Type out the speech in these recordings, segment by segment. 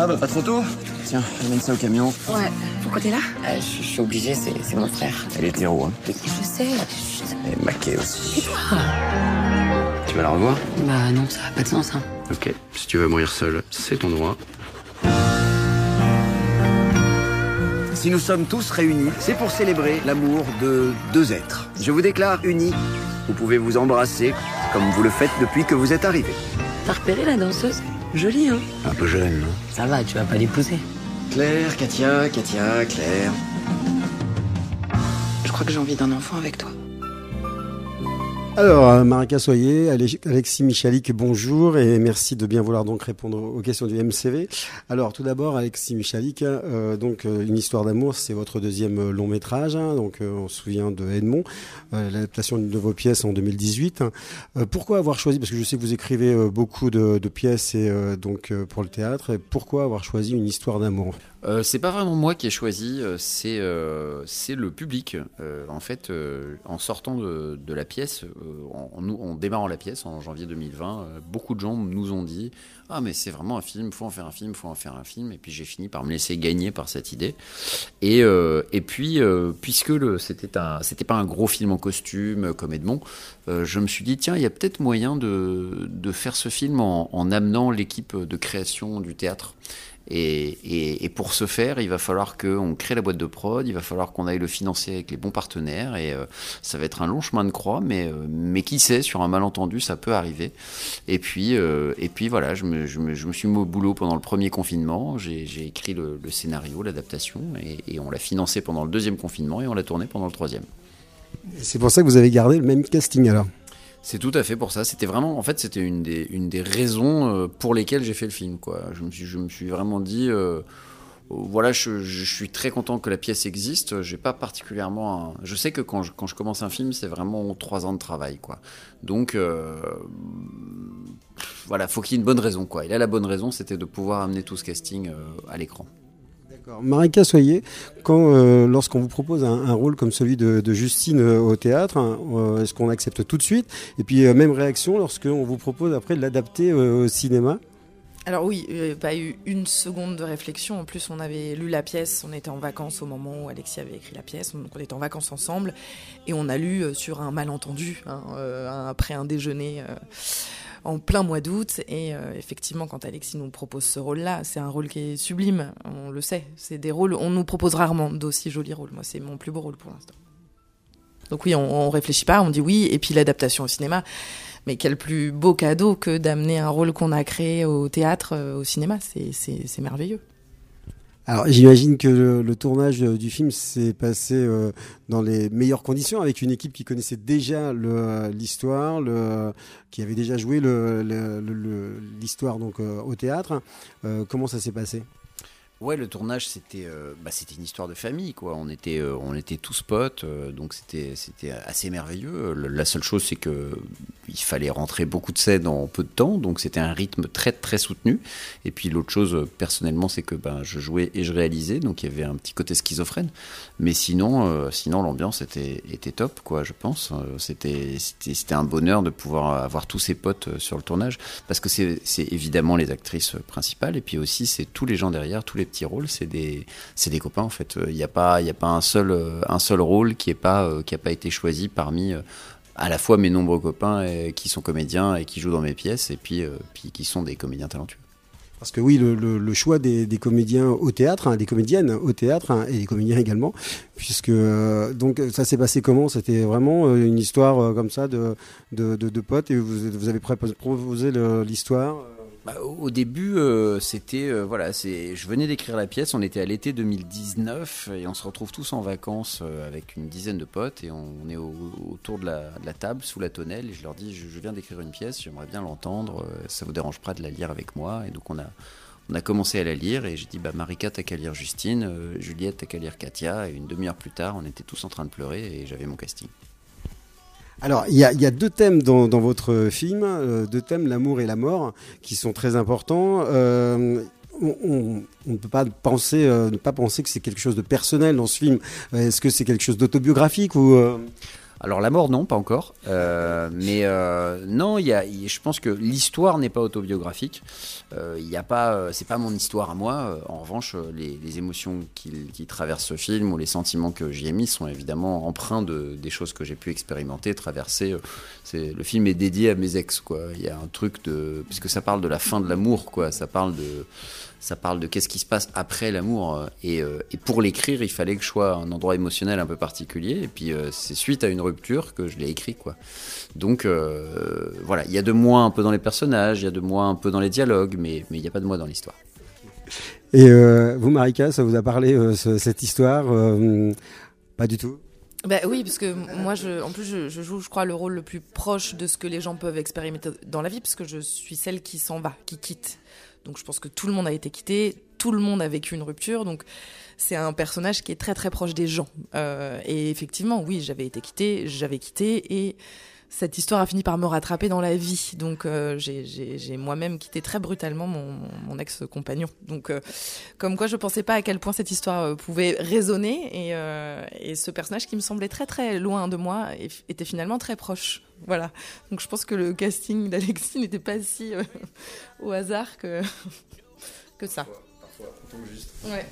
Ah bah pas de photo Tiens, amène ça au camion. Ouais. Pourquoi t'es là? Euh, je, suis obligée, c'est mon frère. Elle est hétéro, hein. Je sais? Elle est maquée aussi. Tu vas la revoir? Bah non, ça a pas de sens, hein. Ok. Si tu veux mourir seul, c'est ton droit. Si nous sommes tous réunis, c'est pour célébrer l'amour de deux êtres. Je vous déclare unis. Vous pouvez vous embrasser comme vous le faites depuis que vous êtes arrivés. T'as repéré la danseuse Jolie, hein Un peu jeune, non Ça va, tu vas pas l'épouser. Claire, Katia, Katia, Claire. Je crois que j'ai envie d'un enfant avec toi. Alors, euh, Marika Soyer, Ale- Alexis Michalik, bonjour et merci de bien vouloir donc répondre aux questions du MCV. Alors, tout d'abord, Alexis Michalik, euh, donc euh, une histoire d'amour, c'est votre deuxième long métrage. hein, donc, on se souvient de Edmond, l'adaptation de vos pièces en 2018. hein. Euh, pourquoi avoir choisi, parce que je sais que vous écrivez beaucoup de, pièces et donc pour le théâtre, pourquoi avoir choisi une histoire d'amour? Euh, c'est pas vraiment moi qui ai choisi, euh, c'est euh, le public. Euh, en fait, euh, en sortant de, la pièce, en, démarrant la pièce en janvier 2020, euh, beaucoup de gens nous ont dit Ah, mais c'est vraiment un film, faut en faire un film, faut en faire un film. Et puis j'ai fini par me laisser gagner par cette idée. Et, et puis, puisque c'était pas un gros film en costume comme Edmond, je me suis dit Tiens, il y a peut-être moyen de, de faire ce film en amenant l'équipe de création du théâtre. Et, pour ce faire, il va falloir qu'on crée la boîte de prod, il va falloir qu'on aille le financer avec les bons partenaires, et euh, ça va être un long chemin de croix, mais, euh, mais qui sait, sur un malentendu, ça peut arriver. Et puis, euh, et puis voilà, je me, je, me, suis mis au boulot pendant le premier confinement, j'ai écrit le, scénario, l'adaptation, et on l'a financé pendant le deuxième confinement, et on l'a tourné pendant le troisième. C'est pour ça que vous avez gardé le même casting alors? C'est tout à fait pour ça. C'était vraiment, en fait, c'était une des, raisons euh, pour lesquelles j'ai fait le film. Quoi. Je, me suis, vraiment dit, euh, voilà, je, je suis très content que la pièce existe. J'ai pas particulièrement, je sais que quand je, commence un film, c'est vraiment trois ans de travail, quoi. Donc, euh, voilà, faut qu'il y ait une bonne raison, quoi. Et là, la bonne raison, c'était de pouvoir amener tout ce casting euh, à l'écran. Marika Soyer, euh, lorsqu'on vous propose un, rôle comme celui de, Justine euh, au théâtre, hein, euh, est-ce qu'on accepte tout de suite? Et puis même réaction lorsqu'on vous propose après de l'adapter au cinéma? Alors oui, pas eu une seconde de réflexion. En plus, on avait lu la pièce, on était en vacances au moment où Alexis avait écrit la pièce, donc on était en vacances ensemble, et on a lu sur un malentendu, hein, après un déjeuner en plein mois d'août. Et euh, effectivement, quand Alexis nous propose ce rôle-là, c'est un rôle qui est sublime, on le sait. C'est des rôles, on nous propose rarement d'aussi jolis rôles. Moi, c'est mon plus beau rôle pour l'instant. Donc oui, on, on réfléchit pas, on dit oui, et puis l'adaptation au cinéma. Mais quel plus beau cadeau que d'amener un rôle qu'on a créé au théâtre euh, au cinéma, c'est- merveilleux. Alors j'imagine que le, tournage euh, du film s'est passé euh, dans les meilleures conditions avec une équipe qui connaissait déjà le- l'histoire, qui avait déjà joué l'histoire donc euh, au théâtre. Euh, comment ça s'est passé? Ouais, le tournage c'était euh, bah, c'était une histoire de famille quoi. On était euh, on était tous potes, euh, donc c'était c'était assez merveilleux. Le- La seule chose c'est que il fallait rentrer beaucoup de scènes en peu de temps, donc c'était un rythme très très soutenu. Et puis l'autre chose personnellement c'est que ben je jouais et je réalisais, donc il y avait un petit côté schizophrène. Mais sinon sinon l'ambiance était était top quoi, je pense. C'était c'était un bonheur de pouvoir avoir tous ces potes sur le tournage parce que c'est évidemment les actrices principales et puis aussi c'est tous les gens derrière, tous les petits rôles, c'est des des copains en fait. Il n'y a pas a pas un seul euh, un seul rôle qui est pas euh, pas été choisi parmi euh, à la fois mes nombreux copains euh, qui sont comédiens et qui jouent dans mes pièces et puis euh, puis qui sont des comédiens talentueux. Parce que oui, le, choix des, comédiens au théâtre, hein, des comédiennes au théâtre hein, et des comédiens également, puisque euh, donc ça s'est passé comment? C'était vraiment euh, une histoire euh, comme ça de, de, de, potes et vous, vous avez proposé l'histoire? euh, Bah, au début, euh, c'était euh, voilà, je venais d'écrire la pièce, on était à l'été 2019 et on se retrouve tous en vacances euh, avec une dizaine de potes et on est au- autour de la, table sous la tonnelle et je leur dis je, viens d'écrire une pièce, j'aimerais bien l'entendre, ça vous dérange pas de la lire avec moi et donc on a commencé à la lire et j'ai dit bah Marika t'as qu'à lire Justine, Juliette t'as qu'à lire Katia et une demi-heure plus tard on était tous en train de pleurer et j'avais mon casting. Alors, il y y a deux thèmes dans, dans votre film, euh, deux thèmes, l'amour et la mort, qui sont très importants. Euh, on ne peut pas penser, euh, ne pas penser que c'est quelque chose de personnel dans ce film. Euh, Est-ce que c'est quelque chose d'autobiographique ou euh, Alors la mort, non, pas encore. Euh, mais euh, non, y a, je pense que l'histoire n'est pas autobiographique. Euh, Il a pas, c'est pas mon histoire à moi. En revanche, les, émotions qui, traversent ce film ou les sentiments que j'y ai mis sont évidemment empreints de, des choses que j'ai pu expérimenter, traverser. Le film est dédié à mes ex. Il y a un truc de, puisque ça parle de la fin de l'amour, quoi. Ça parle de ça parle de qu'est-ce qui se passe après l'amour. euh, Et, euh, et pour l'écrire, il fallait que je sois à un endroit émotionnel un peu particulier. Et puis, euh, c'est suite à une rupture que je l'ai écrit, quoi. Donc, euh, voilà, il y a de moi un peu dans les personnages, il y a de moi un peu dans les dialogues, mais mais il n'y a pas de moi dans l'histoire. Et euh, vous, Marika, ça vous a parlé euh, ce- cette histoire euh, Pas du tout? Bah oui, parce que moi, je, en plus, je, je joue, je crois, le rôle le plus proche de ce que les gens peuvent expérimenter dans la vie, parce que je suis celle qui s'en va, qui quitte. Donc je pense que tout le monde a été quitté, tout le monde a vécu une rupture, donc c'est un personnage qui est très très proche des gens. Euh, et effectivement, oui, j'avais été quittée, j'avais quitté, et cette histoire a fini par me rattraper dans la vie. Donc euh, j'ai- moi-même quitté très brutalement mon, ex-compagnon. Donc euh, comme quoi je pensais pas à quel point cette histoire euh, pouvait résonner et, et ce personnage qui me semblait très très loin de moi était finalement très proche. Voilà. Donc je pense que le casting d'Alexis n'était pas si au hasard que que ça. Ouais.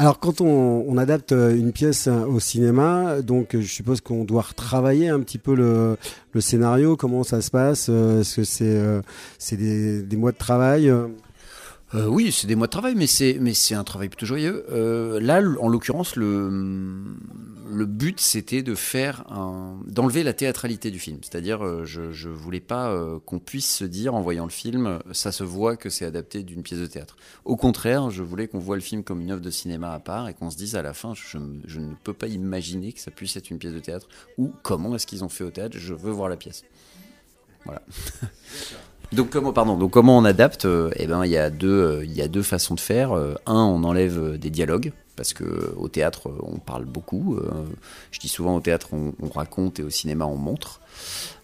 Alors, quand on, adapte euh, une pièce euh, au cinéma, donc euh, je suppose qu'on doit retravailler un petit peu le, scénario. Comment ça se passe? Est-ce que c'est des mois de travail euh oui, c'est des mois de travail, mais c'est un travail plutôt joyeux. Euh, là, en l'occurrence, le but c'était d'enlever la théâtralité du film. C'est-à-dire, euh, je je voulais pas qu'on puisse se dire en voyant le film, ça se voit que c'est adapté d'une pièce de théâtre. Au contraire, je voulais qu'on voit le film comme une œuvre de cinéma à part et qu'on se dise à la fin, je, je ne peux pas imaginer que ça puisse être une pièce de théâtre ou comment est-ce qu'ils ont fait au théâtre. Je veux voir la pièce. Voilà. Donc comment pardon donc comment on adapte euh, Eh ben il y a deux euh, il y a deux façons de faire. Euh, un on enlève des dialogues parce que au théâtre on parle beaucoup. Je dis souvent au théâtre on, on raconte et au cinéma on montre.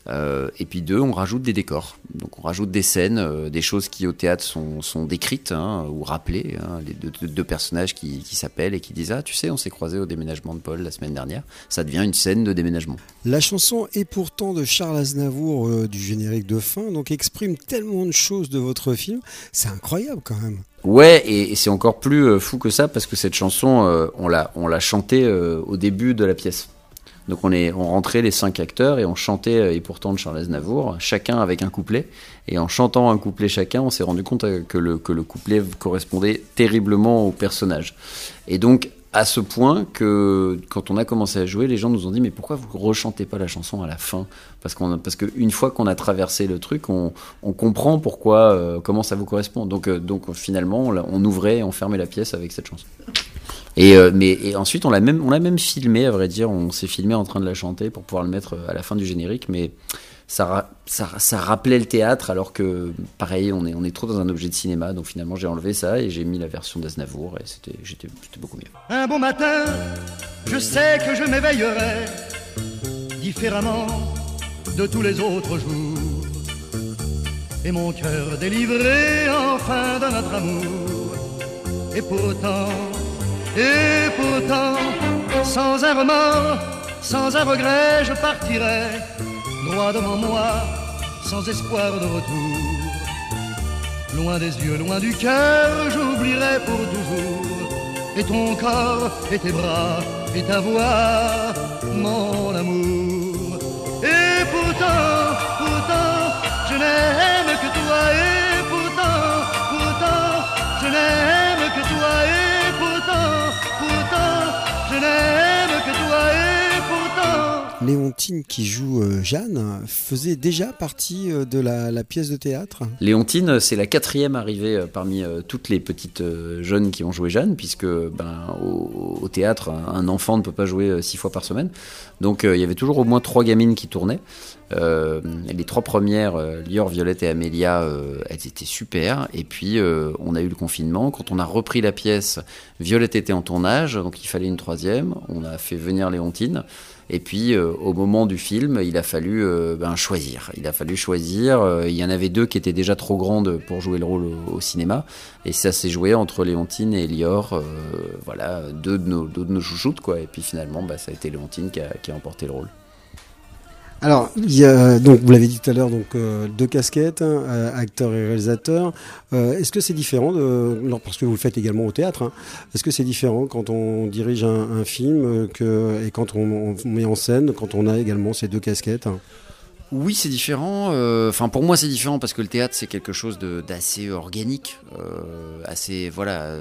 Euh, et puis deux on rajoute des décors. Donc on rajoute des scènes, euh, des choses qui au théâtre sont, sont décrites hein, ou rappelées. Hein, les deux, deux- deux personnages qui, qui s'appellent et qui disent ah tu sais on s'est croisés au déménagement de Paul la semaine dernière. Ça devient une scène de déménagement. La chanson est pourtant de Charles Aznavour euh, du générique de fin, donc exprime tellement de choses de votre film. C'est incroyable quand même. Ouais, et, et c'est encore plus fou que ça parce que cette chanson, on l'a, chantée au début de la pièce. Donc on est, on rentrait les cinq acteurs et on chantait euh, et pourtant de Charles Aznavour, chacun avec un couplet. Et en chantant un couplet chacun, on s'est rendu compte euh, que le que le couplet correspondait terriblement au personnage. Et donc à ce point que quand on a commencé à jouer, les gens nous ont dit mais pourquoi vous rechantez pas la chanson à la fin? Parce qu'on parce que une fois qu'on a traversé le truc, on, comprend pourquoi euh, comment ça vous correspond. Donc donc finalement on ouvrait et on fermait la pièce avec cette chanson. Et euh, mais et ensuite on l'a même on l'a même filmé à vrai dire, on s'est filmé en train de la chanter pour pouvoir le mettre euh, à la fin du générique mais ça, ça, ça rappelait le théâtre alors que pareil on est on est trop dans un objet de cinéma donc finalement j'ai enlevé ça et j'ai mis la version d'Aznavour et c'était beaucoup mieux. Un bon matin, je sais que je m'éveillerai différemment de tous les autres jours. Et mon cœur délivré enfin de notre amour. Et pourtant, et pourtant, sans un remords, sans un regret, je partirai droit devant moi, sans espoir de retour. Loin des yeux, loin du cœur, j'oublierai pour toujours. Et ton corps, et tes bras, et ta voix, mon amour. Léontine qui joue euh, Jeanne faisait déjà partie euh, de la, pièce de théâtre. Léontine, c'est la quatrième arrivée euh, parmi toutes les petites jeunes qui ont joué Jeanne, puisque ben, au, théâtre, un enfant ne peut pas jouer six fois par semaine. Donc il y avait toujours au moins trois gamines qui tournaient. Euh, les trois premières, euh, Lior, Violette et Amélia, euh, elles étaient super. Et puis euh, on a eu le confinement. Quand on a repris la pièce, Violette était en tournage, donc il fallait une troisième. On a fait venir Léontine. Et puis, euh, au moment du film, il a fallu euh, ben, choisir. Il a fallu choisir. Il y en avait deux qui étaient déjà trop grandes pour jouer le rôle au, cinéma. Et ça s'est joué entre Léontine et Lior. voilà, deux de nos, deux de nos chouchoutes, quoi. Et puis finalement, bah, ça a été Léontine qui a, qui a emporté le rôle. Alors, donc vous l'avez dit tout à l'heure, donc euh, deux casquettes, hein, euh, acteur et réalisateur. Euh, Est-ce que c'est différent parce que vous le faites également au théâtre hein, Est-ce que c'est différent quand on dirige un, film et quand on, met en scène, quand on a également ces deux casquettes hein? Oui, c'est différent. Enfin, pour moi, c'est différent parce que le théâtre, c'est quelque chose d'assez organique, assez voilà.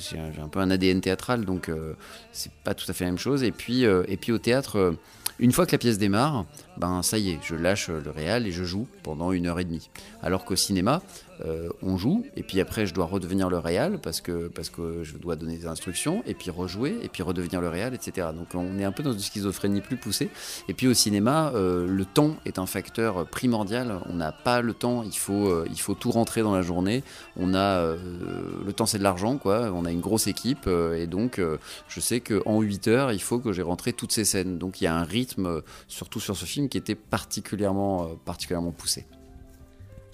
J'ai un, peu un ADN théâtral, donc euh, c'est pas tout à fait la même chose. Et puis, et puis au théâtre, une fois que la pièce démarre, ben ça y est, je lâche le réal et je joue pendant une heure et demie. Alors qu'au cinéma, euh, on joue et puis après je dois redevenir le réal parce que parce que je dois donner des instructions et puis rejouer et puis redevenir le réal, etc. Donc on est un peu dans une schizophrénie plus poussée. Et puis au cinéma, euh, le temps est un facteur primordial. On n'a pas le temps, il faut, euh, il faut tout rentrer dans la journée. On a euh, le temps, c'est de l'argent, quoi. On a une grosse équipe euh, et donc je sais qu'en 8 heures, il faut que j'ai rentré toutes ces scènes. Donc il y a un rythme, surtout sur ce film, qui était particulièrement, particulièrement poussé.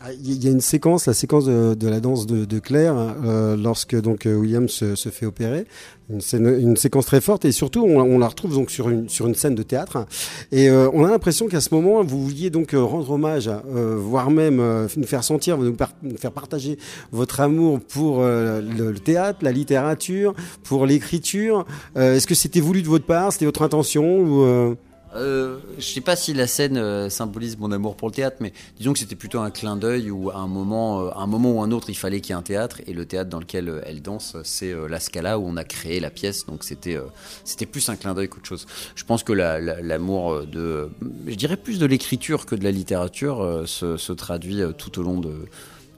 Ah, Il y a une séquence, la séquence de, la danse de, Claire, euh, lorsque donc euh, William se, fait opérer, une, une séquence très forte et surtout on, la retrouve donc sur une sur une scène de théâtre et euh, on a l'impression qu'à ce moment vous vouliez donc rendre hommage, voire même nous faire sentir, nous, nous faire partager votre amour pour le, le théâtre, la littérature, pour l'écriture. Est-ce que c'était voulu de votre part, c'était votre intention ou euh, je sais pas si la scène euh, symbolise mon amour pour le théâtre, mais disons que c'était plutôt un clin d'œil où à un moment, euh, un moment ou un autre, il fallait qu'il y ait un théâtre et le théâtre dans lequel euh, elle danse, c'est euh, la Scala où on a créé la pièce, donc c'était c'était plus un clin d'œil qu'autre chose. Je pense que la- la- l'amour de, je dirais plus de l'écriture que de la littérature se, traduit tout au long de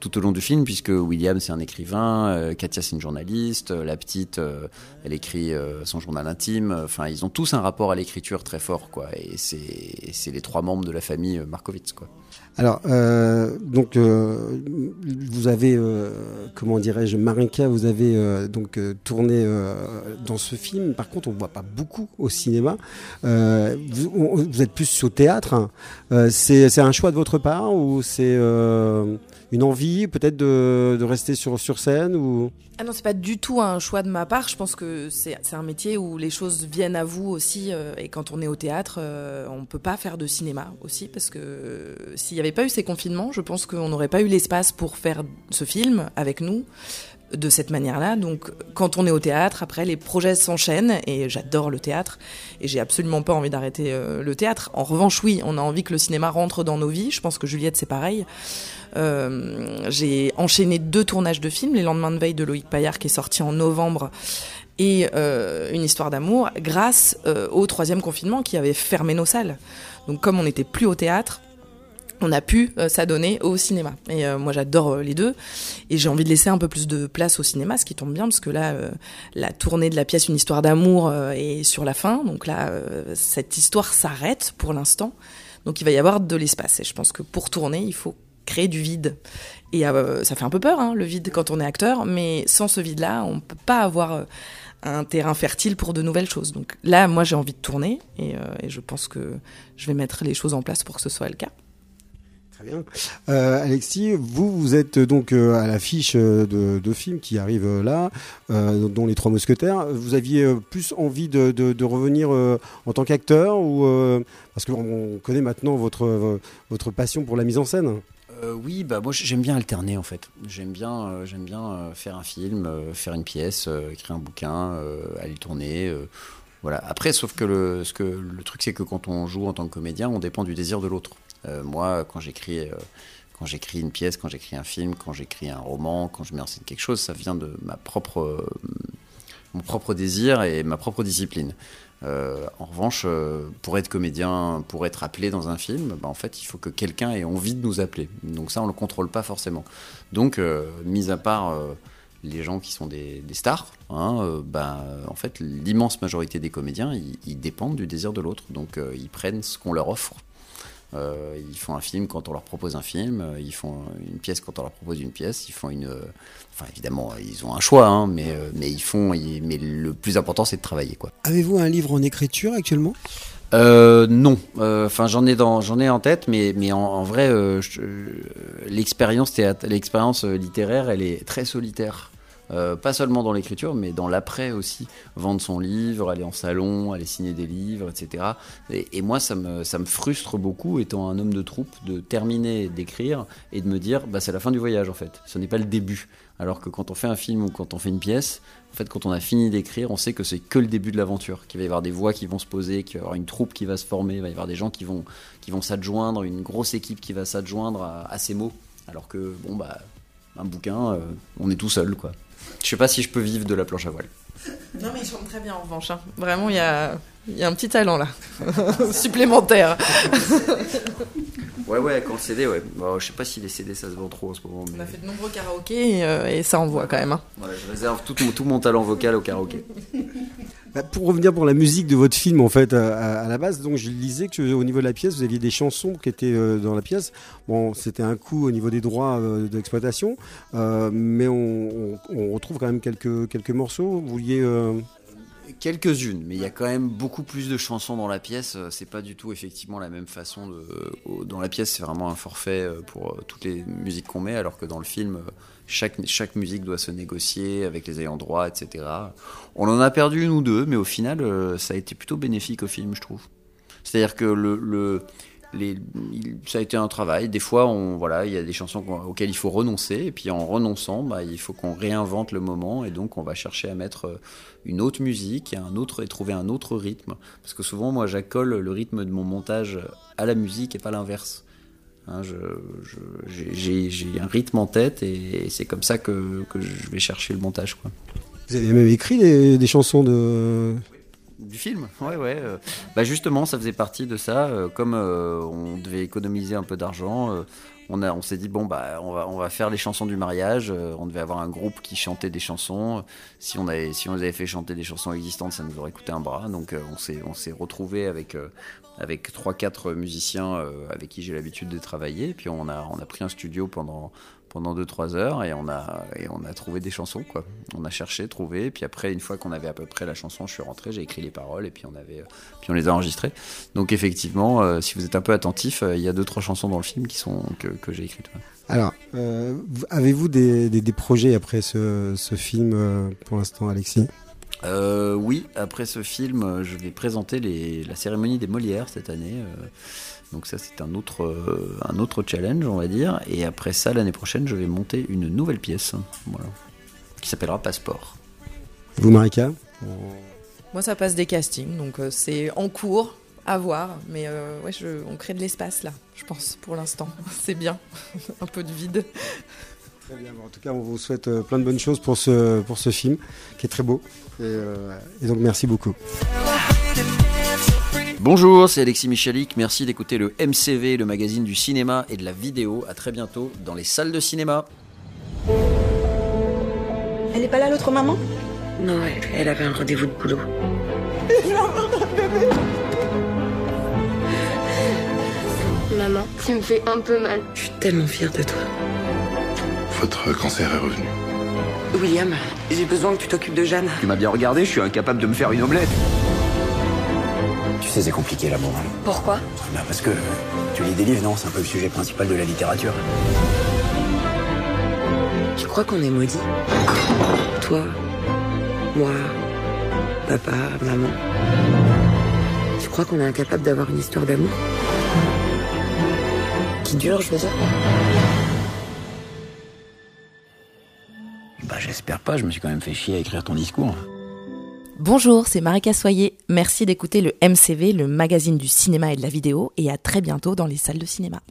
tout au long du film, puisque William c'est un écrivain, euh, Katia c'est une journaliste, euh, la petite euh, elle écrit son journal intime. Enfin, ils ont tous un rapport à l'écriture très fort, quoi. Et c'est les trois membres de la famille Markovitz, quoi. Alors, donc, vous avez, comment dirais-je, Marinka, vous avez donc tourné dans ce film. Par contre, on ne voit pas beaucoup au cinéma. Vous, êtes plus au théâtre. hein. C'est un choix de votre part ou c'est une envie peut-être de, rester sur, scène ou... Ah non, c'est pas du tout un choix de ma part. Je pense que c'est c'est un métier où les choses viennent à vous aussi. euh, et quand on est au théâtre, euh, on peut pas faire de cinéma aussi parce que euh, s'il n'y avait pas eu ces confinements, je pense qu'on n'aurait pas eu l'espace pour faire ce film avec nous de cette manière-là. Donc, quand on est au théâtre, après, les projets s'enchaînent et j'adore le théâtre et j'ai absolument pas envie d'arrêter euh, le théâtre. En revanche, oui, on a envie que le cinéma rentre dans nos vies. Je pense que Juliette, c'est pareil. Euh, j'ai enchaîné deux tournages de films, Les lendemains de veille de Loïc Paillard qui est sorti en novembre et euh, Une histoire d'amour grâce au troisième confinement qui avait fermé nos salles. Donc comme on n'était plus au théâtre, on a pu euh, s'adonner au cinéma. Et euh, moi j'adore euh, les deux et j'ai envie de laisser un peu plus de place au cinéma, ce qui tombe bien parce que là la tournée de la pièce Une histoire d'amour est sur la fin. Donc là cette histoire s'arrête pour l'instant. Donc il va y avoir de l'espace et je pense que pour tourner, il faut créer du vide. Et ça fait un peu peur, hein, le vide, quand on est acteur, mais sans ce vide-là, on peut pas avoir un terrain fertile pour de nouvelles choses. Donc là, moi, j'ai envie de tourner, et je pense que je vais mettre les choses en place pour que ce soit le cas. Euh, Alexis, vous, vous êtes donc euh, à l'affiche euh, de, films qui arrivent là, dont Les Trois Mousquetaires. Vous aviez plus envie de, revenir en tant qu'acteur ou parce qu'on connaît maintenant votre votre passion pour la mise en scène? Oui, bah moi j'aime bien alterner en fait. J'aime bien, bien faire un film, faire une pièce, écrire un bouquin, aller tourner. voilà. Après, sauf que le, ce que le truc c'est que quand on joue en tant que comédien, on dépend du désir de l'autre. Euh, moi, quand j'écris, euh, quand j'écris une pièce, quand j'écris un film, quand j'écris un roman, quand je mets en scène quelque chose, ça vient de ma propre, euh, mon propre désir et ma propre discipline. En revanche, pour être comédien, pour être appelé dans un film, bah, en fait, il faut que quelqu'un ait envie de nous appeler. Donc ça, on le contrôle pas forcément. Donc, mis à part les gens qui sont des, stars, hein, bah, en fait, l'immense majorité des comédiens, ils, dépendent du désir de l'autre. Donc, ils prennent ce qu'on leur offre. Euh, ils font un film quand on leur propose un film, euh, ils font une pièce quand on leur propose une pièce, ils font une. euh, Enfin, évidemment, ils ont un choix, hein, mais, euh, mais ils font. ils- mais le plus important, c'est de travailler, quoi. Avez-vous un livre en écriture actuellement? Non, enfin j'en ai dans, j'en ai en tête, mais mais en, en vrai, l'expérience théâtre, l'expérience littéraire, elle est très solitaire. Euh, pas seulement dans l'écriture, mais dans l'après aussi. Vendre son livre, aller en salon, aller signer des livres, etc. Et, moi, ça me, ça me frustre beaucoup, étant un homme de troupe, de terminer d'écrire et de me dire, bah, c'est la fin du voyage en fait. Ce n'est pas le début. Alors que quand on fait un film ou quand on fait une pièce, en fait, quand on a fini d'écrire, on sait que c'est que le début de l'aventure, qu'il va y avoir des voix qui vont se poser, qu'il va y avoir une troupe qui va se former, il va y avoir des gens qui vont, qui vont s'adjoindre, une grosse équipe qui va s'adjoindre à, à ces mots. Alors que, bon, bah, un bouquin, euh, on est tout seul, quoi. Je sais pas si je peux vivre de la planche à voile. Non, mais il chante très bien en revanche. hein. Vraiment, il y a, il y a un petit talent là, supplémentaire. Ouais, ouais, quand le CD, ouais. Bon, je sais pas si les CD ça se vend trop en ce moment. On a fait de nombreux karaokés et, euh, et ça envoie quand même. hein. Je réserve tout, mon- tout mon talent vocal au karaoké. Bah, pour revenir pour la musique de votre film, en fait, à, la base, donc je lisais que au niveau de la pièce, vous aviez des chansons qui étaient euh, dans la pièce. Bon, c'était un coût au niveau des droits euh, d'exploitation, euh, mais on, retrouve quand même quelques quelques morceaux. Vous vouliez Quelques-unes, mais il y a quand même beaucoup plus de chansons dans la pièce. Euh, C'est pas du tout effectivement la même façon de. au- Dans la pièce, c'est vraiment un forfait euh, pour euh, toutes les musiques qu'on met, alors que dans le film, euh, chaque, chaque musique doit se négocier avec les ayants droit, etc. On en a perdu une ou deux, mais au final, euh, ça a été plutôt bénéfique au film, je trouve. C'est-à-dire que le, le- ça a été un travail. Des fois, on, voilà, il y a des chansons auxquelles il faut renoncer, et puis en renonçant, bah, il faut qu'on réinvente le moment, et donc on va chercher à mettre euh, une autre musique, et un autre, et trouver un autre rythme. Parce que souvent, moi, j'accole le rythme de mon montage à la musique et pas l'inverse. Hein, j'ai- un rythme en tête, et, c'est comme ça que, je vais chercher le montage, vous avez même écrit des chansons de Du film, ouais, ouais. euh, Bah justement, ça faisait partie de ça. euh, comme euh, on devait économiser un peu d'argent, on, on s'est dit bon bah on va, on va faire les chansons du mariage. on devait avoir un groupe qui chantait des chansons. Si on avait, si on avait fait chanter des chansons existantes, ça nous aurait coûté un bras. Donc on s'est, on s'est retrouvé avec avec trois quatre musiciens avec qui j'ai l'habitude de travailler. Puis on a, on a pris un studio pendant pendant 2-3 heures et on, a, et on a trouvé des chansons. Quoi. On a cherché, trouvé, puis après, une fois qu'on avait à peu près la chanson, je suis rentré, j'ai écrit les paroles et puis on, avait, puis on les a enregistrées. Donc effectivement, euh, si vous êtes un peu attentif, euh, il y a 2-3 chansons dans le film qui sont, que, que j'ai écrites. Alors, euh, vous- avez-vous des, des, des projets après ce, ce film pour l'instant, Alexis? Euh, oui, après ce film, euh, je vais présenter les, la cérémonie des Molières cette année. euh, donc ça, c'est un autre, un autre challenge, on va dire. Et après ça, l'année prochaine, je vais monter une nouvelle pièce, voilà, qui s'appellera Passeport. Vous, Marika? Moi, ça passe des castings, donc c'est en cours, à voir. Mais euh, ouais, je- on crée de l'espace là, je pense, pour l'instant. C'est bien, un peu de vide. Très bien. En tout cas, on vous souhaite euh, plein de bonnes choses pour ce, pour ce film, qui est très beau. Et, euh, et donc, merci beaucoup. Bonjour, c'est Alexis Michalik. Merci d'écouter le MCV, le magazine du cinéma et de la vidéo. À très bientôt dans les salles de cinéma. Elle est pas là, l'autre maman? Non, elle, elle avait un rendez-vous de boulot. Maman, tu me fais un peu mal. Je suis tellement fière de toi. Votre cancer est revenu. William, j'ai besoin que tu t'occupes de Jeanne. Tu m'as bien regardé, je suis incapable de me faire une omelette. Tu sais, c'est compliqué l'amour. Pourquoi? Bah, parce que tu lis des livres, non? C'est un peu le sujet principal de la littérature. Tu crois qu'on est maudits Toi, moi, papa, maman. Tu crois qu'on est incapable d'avoir une histoire d'amour? Qui dure, je veux dire? Je me suis quand même fait chier à écrire ton discours. Bonjour, c'est Marika Soyer. Merci d'écouter le MCV, le magazine du cinéma et de la vidéo, et à très bientôt dans les salles de cinéma.